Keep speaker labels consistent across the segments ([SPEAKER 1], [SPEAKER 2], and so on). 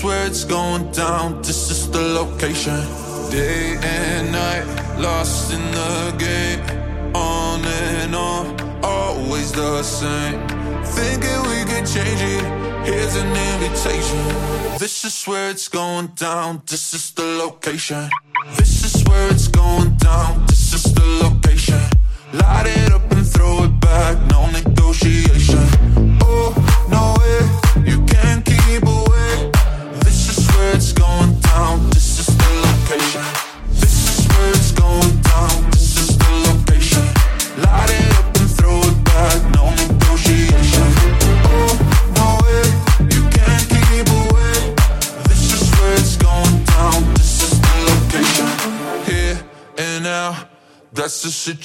[SPEAKER 1] swear it's going down. This is the location. Day and night, lost in the game. On and on, always the same. Thinking we can change it. Here's an invitation. This is where it's going down. This is the location.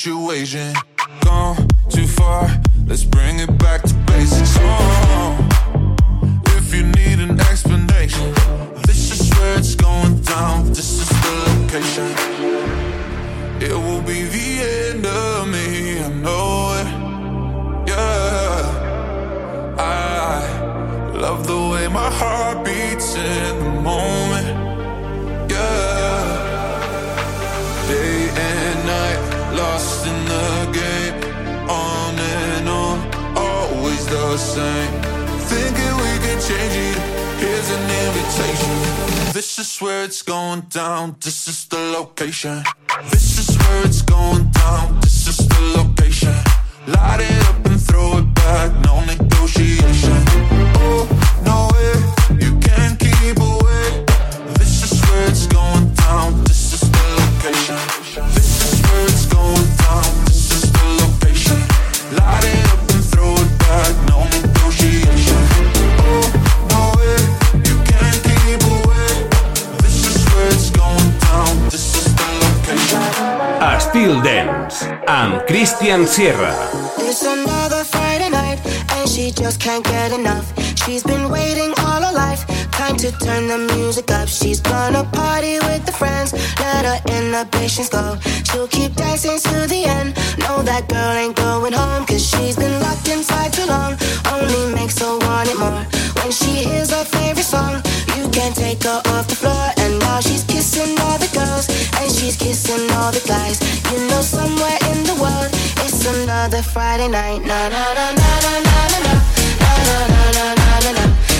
[SPEAKER 1] Situation. This is the location.
[SPEAKER 2] Dance amb Christian Sierra.
[SPEAKER 3] Another Friday night and she just can't get enough. She's been waiting to turn the music up. She's gonna party with the friends, let her inhibitions go. She'll keep dancing to the end. No, that girl ain't going home, cause she's been locked inside too long. Only makes her want it more. When she hears her favorite song, you can't take her off the floor. And now she's kissing all the girls, and she's kissing all the guys. You know, somewhere in the world, it's another Friday night. Na na na na na na na na na na na na na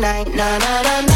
[SPEAKER 4] night, na na na.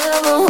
[SPEAKER 4] never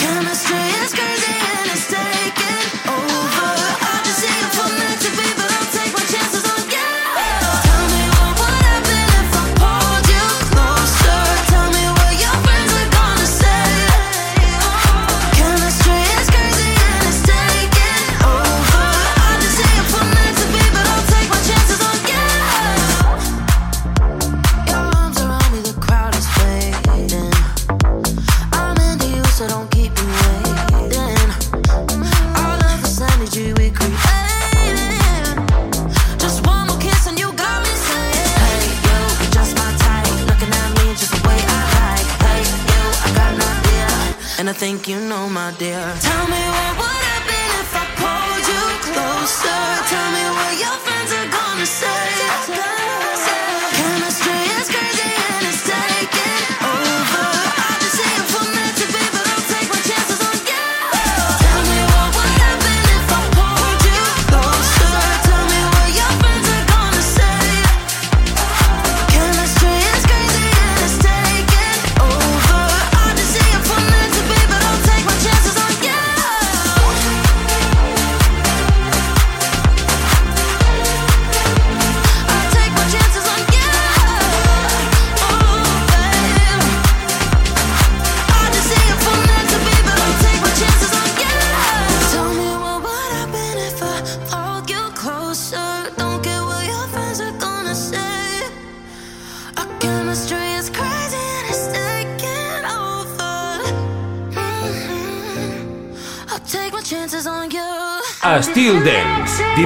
[SPEAKER 4] Chemistry is crazy and it's taking over. think you know, my dear. Tell me what would happen if I pulled you closer. Tell me what your friends are gonna say.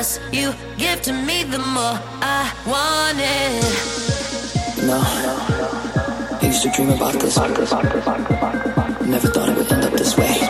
[SPEAKER 5] less you give to me, the more I want it.
[SPEAKER 4] No, I used to dream about this. Never thought it would end up this way.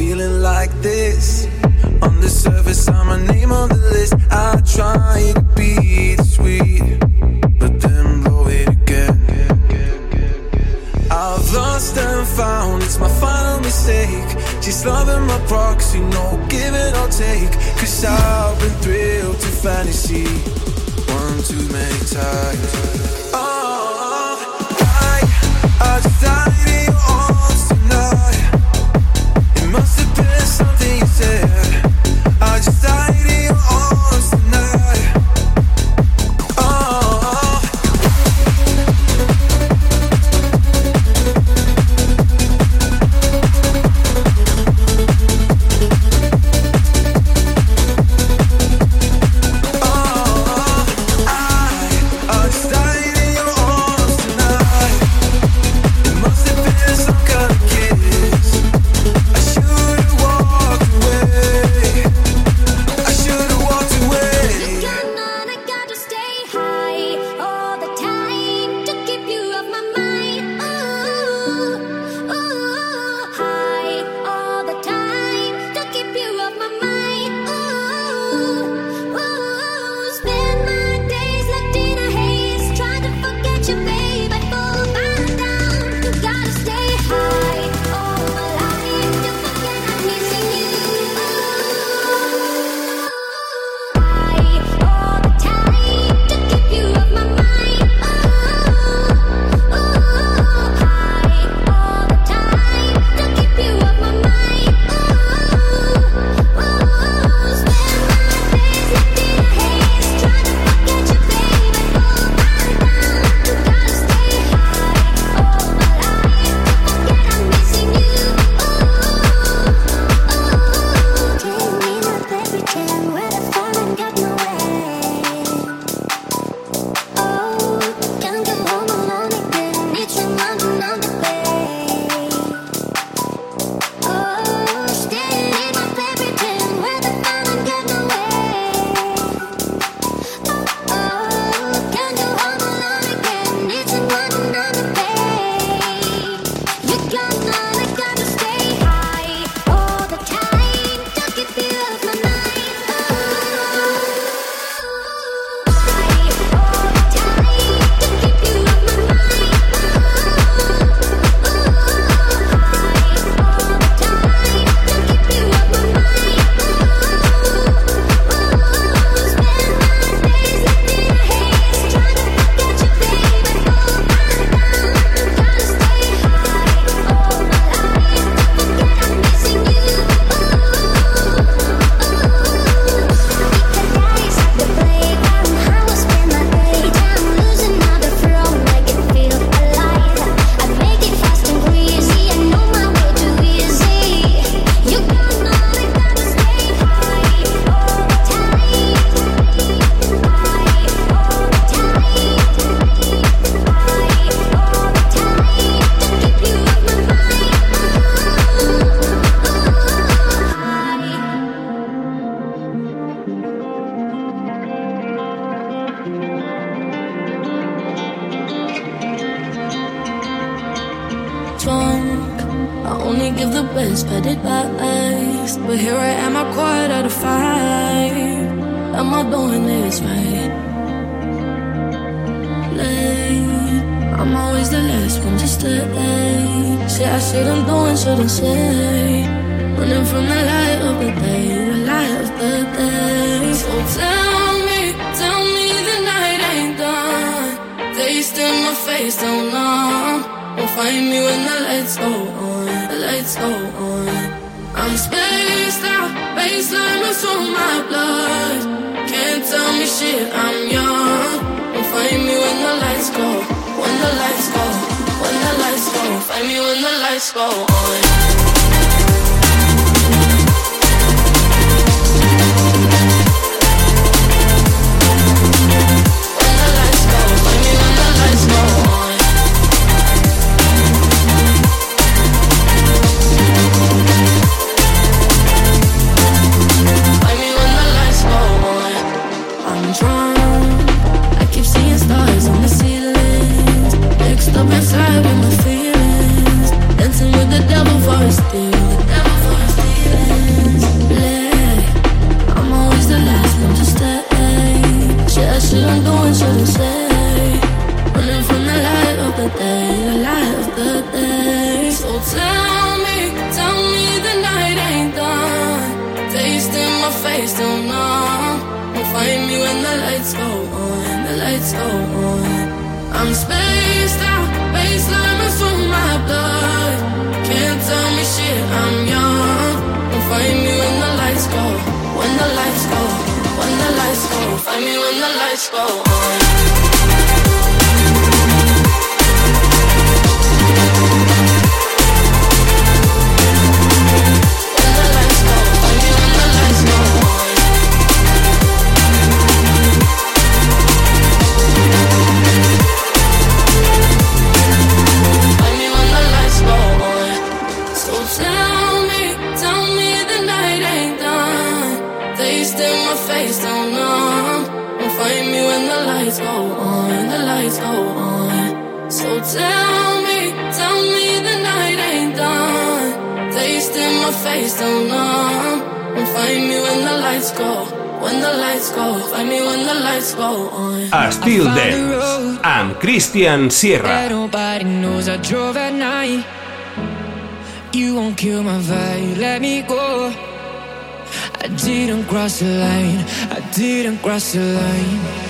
[SPEAKER 6] feeling like this. On the surface, I'm a name on the list. I
[SPEAKER 4] try to be sweet, but then blow it again. I've lost and found, it's my final mistake. Just loving my proxy, no give and I'll take. Cause I've been thrilled to fantasy one too many
[SPEAKER 1] times. Oh,
[SPEAKER 7] drunk. I only give the best bad advice. But here I am, I quiet out of five. Am I doing this right? Late. I'm always the last one to stay. Say I shouldn't do and shouldn't say. Running from the light of the day, the light of the day. So tell me, tell me the night ain't done. Taste in my face, don't know. Find me when the lights go on, the lights go on. I'm spaced out, baseline runs through my blood. Can't tell me shit, I'm young. Will find me when the lights go, when the lights go, when the lights go. Find me when the lights go on. Find me when the lights go on.
[SPEAKER 8] Christian Sierra.
[SPEAKER 2] Nobody knows I drove at night. You won't kill my vibe, let me go. I didn't cross the line, I didn't cross the line.